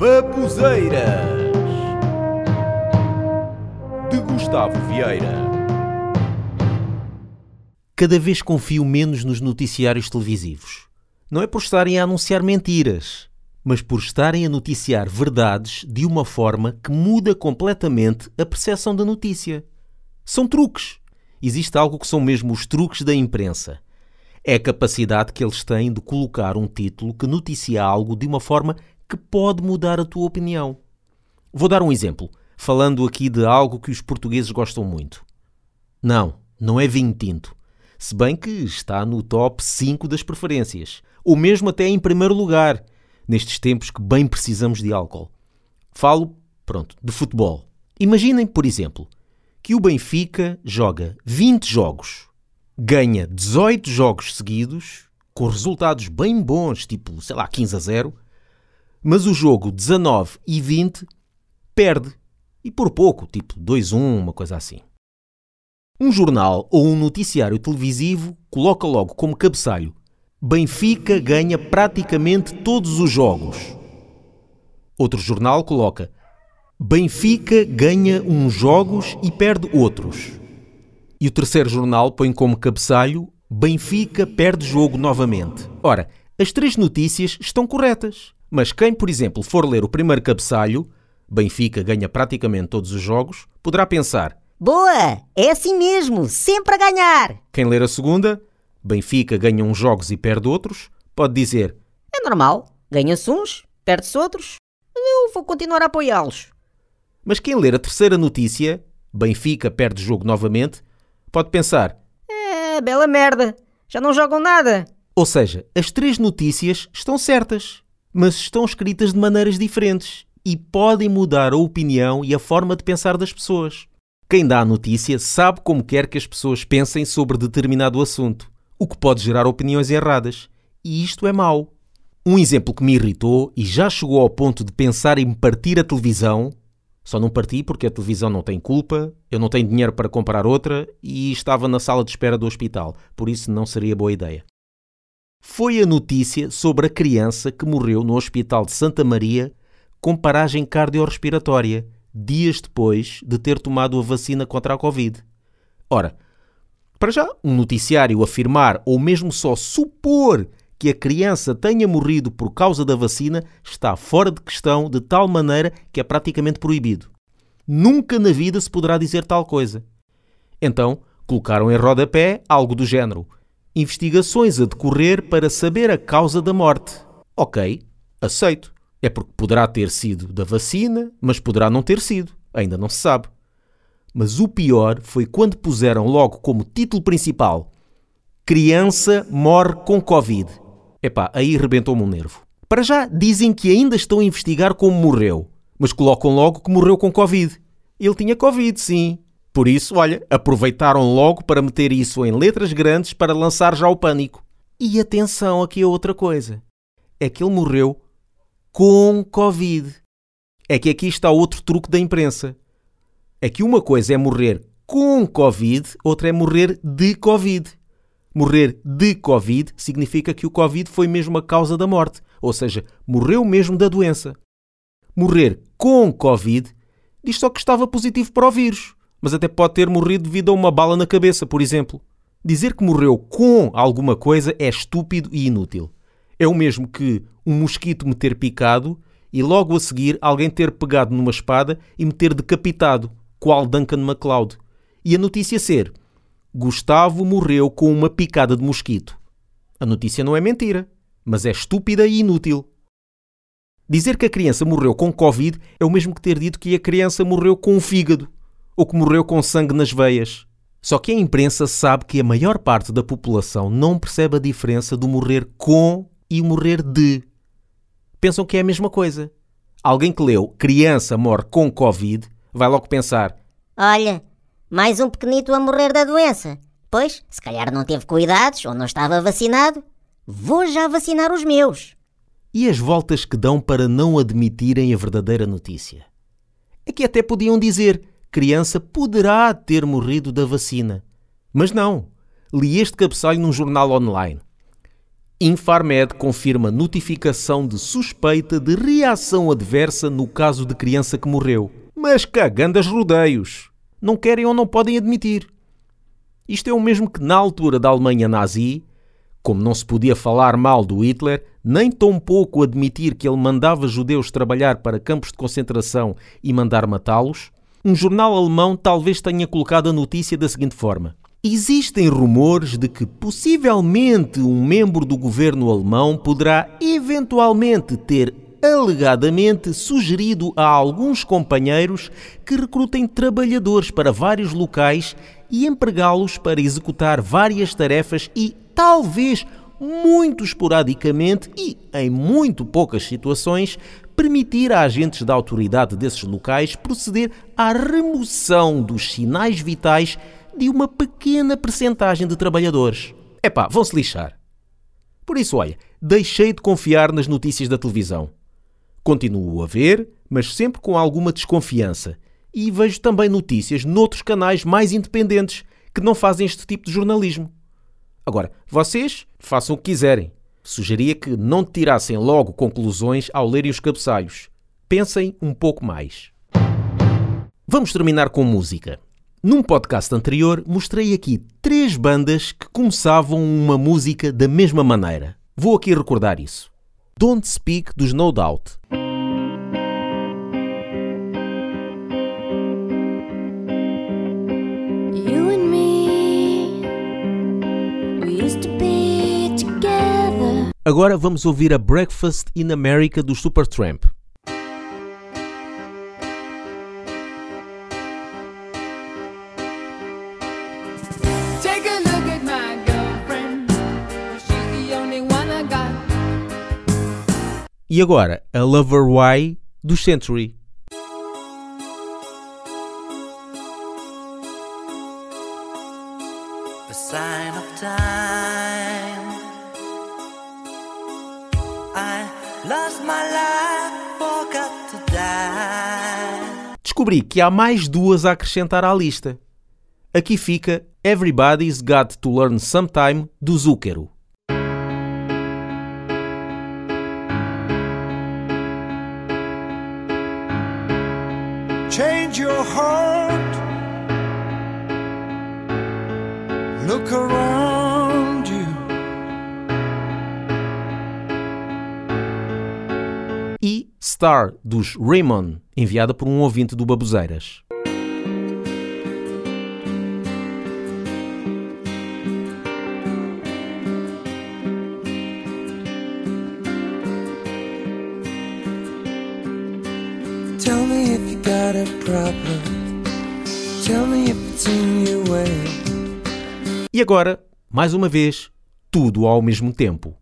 Babuzeiras de Gustavo Vieira. Cada vez confio menos nos noticiários televisivos. Não é por estarem a anunciar mentiras, mas por estarem a noticiar verdades de uma forma que muda completamente a percepção da notícia. São truques. Existe algo que são mesmo os truques da imprensa. É a capacidade que eles têm de colocar um título que noticia algo de uma forma que pode mudar a tua opinião. Vou dar um exemplo, falando aqui de algo que os portugueses gostam muito. Não, não é vinho tinto. Se bem que está no top 5 das preferências, ou mesmo até em primeiro lugar, nestes tempos que bem precisamos de álcool. Falo, pronto, de futebol. Imaginem, por exemplo, que o Benfica joga 20 jogos, ganha 18 jogos seguidos, com resultados bem bons, tipo, sei lá, 15 a 0, mas o jogo 19 e 20 perde. E por pouco, tipo 2-1, uma coisa assim. Um jornal ou um noticiário televisivo coloca logo como cabeçalho Benfica ganha praticamente todos os jogos. Outro jornal coloca Benfica ganha uns jogos e perde outros. E o terceiro jornal põe como cabeçalho Benfica perde jogo novamente. Ora, as três notícias estão corretas. Mas quem, por exemplo, for ler o primeiro cabeçalho, Benfica ganha praticamente todos os jogos, poderá pensar: Boa! É assim mesmo, sempre a ganhar! Quem ler a segunda, Benfica ganha uns jogos e perde outros, pode dizer: É normal, ganha-se uns, perde-se outros. Eu vou continuar a apoiá-los. Mas quem ler a terceira notícia, Benfica perde jogo novamente, pode pensar: É, bela merda, já não jogam nada. Ou seja, as três notícias estão certas, mas estão escritas de maneiras diferentes e podem mudar a opinião e a forma de pensar das pessoas. Quem dá a notícia sabe como quer que as pessoas pensem sobre determinado assunto, o que pode gerar opiniões erradas. E isto é mau. Um exemplo que me irritou e já chegou ao ponto de pensar em partir a televisão só não parti porque a televisão não tem culpa, eu não tenho dinheiro para comprar outra e estava na sala de espera do hospital, por isso não seria boa ideia. Foi a notícia sobre a criança que morreu no Hospital de Santa Maria com paragem cardiorrespiratória, dias depois de ter tomado a vacina contra a Covid. Ora, para já, um noticiário afirmar ou mesmo só supor que a criança tenha morrido por causa da vacina está fora de questão de tal maneira que é praticamente proibido. Nunca na vida se poderá dizer tal coisa. Então, colocaram em rodapé algo do género: investigações a decorrer para saber a causa da morte. Ok, aceito. É porque poderá ter sido da vacina, mas poderá não ter sido. Ainda não se sabe. Mas o pior foi quando puseram logo como título principal: Criança morre com Covid. Epá, aí rebentou-me um nervo. Para já, dizem que ainda estão a investigar como morreu, mas colocam logo que morreu com Covid. Ele tinha Covid, sim. Por isso, olha, aproveitaram logo para meter isso em letras grandes para lançar já o pânico. E atenção aqui a outra coisa. É que ele morreu com Covid. É que aqui está outro truque da imprensa. É que uma coisa é morrer com Covid, outra é morrer de Covid. Morrer de Covid significa que o Covid foi mesmo a causa da morte, ou seja, morreu mesmo da doença. Morrer com Covid diz só que estava positivo para o vírus, mas até pode ter morrido devido a uma bala na cabeça, por exemplo. Dizer que morreu com alguma coisa é estúpido e inútil. É o mesmo que um mosquito me ter picado e logo a seguir alguém ter pegado numa espada e me ter decapitado, qual Duncan MacLeod. E a notícia ser Gustavo morreu com uma picada de mosquito. A notícia não é mentira, mas é estúpida e inútil. Dizer que a criança morreu com Covid é o mesmo que ter dito que a criança morreu com o fígado ou que morreu com sangue nas veias. Só que a imprensa sabe que a maior parte da população não percebe a diferença do morrer com e morrer de. Pensam que é a mesma coisa. Alguém que leu criança morre com Covid vai logo pensar: Olha, mais um pequenito a morrer da doença. Pois, se calhar não teve cuidados ou não estava vacinado. Vou já vacinar os meus. E as voltas que dão para não admitirem a verdadeira notícia? É que até podiam dizer: criança poderá ter morrido da vacina. Mas não. Li este cabeçalho num jornal online. Infarmed confirma notificação de suspeita de reação adversa no caso de criança que morreu. Mas cagando as rodeios. Não querem ou não podem admitir. Isto é o mesmo que na altura da Alemanha nazi, como não se podia falar mal do Hitler, nem tão pouco admitir que ele mandava judeus trabalhar para campos de concentração e mandar matá-los, um jornal alemão talvez tenha colocado a notícia da seguinte forma: Existem rumores de que possivelmente um membro do governo alemão poderá eventualmente ter alegadamente sugerido a alguns companheiros que recrutem trabalhadores para vários locais e empregá-los para executar várias tarefas e, talvez muito esporadicamente e em muito poucas situações, permitir a agentes da autoridade desses locais proceder à remoção dos sinais vitais de uma pequena percentagem de trabalhadores. Epá, vão-se lixar. Por isso, olha, deixei de confiar nas notícias da televisão. Continuo a ver, mas sempre com alguma desconfiança. E vejo também notícias noutros canais mais independentes que não fazem este tipo de jornalismo. Agora, vocês façam o que quiserem. Sugeria que não tirassem logo conclusões ao lerem os cabeçalhos. Pensem um pouco mais. Vamos terminar com música. Num podcast anterior, mostrei aqui três bandas que começavam uma música da mesma maneira. Vou aqui recordar isso. Don't Speak dos No Doubt. Agora vamos ouvir a Breakfast in America do Supertramp. E agora, a Lover Why do Century. a sign of time. Descobri que há mais duas a acrescentar à lista. Aqui fica Everybody's Got to Learn Sometime do Zúquero. change your heart. Look around Star dos Raymond, enviada por um ouvinte do Babuzeiras. Tell me if you got a problem. Tell me if it's in your way. E agora, mais uma vez, tudo ao mesmo tempo.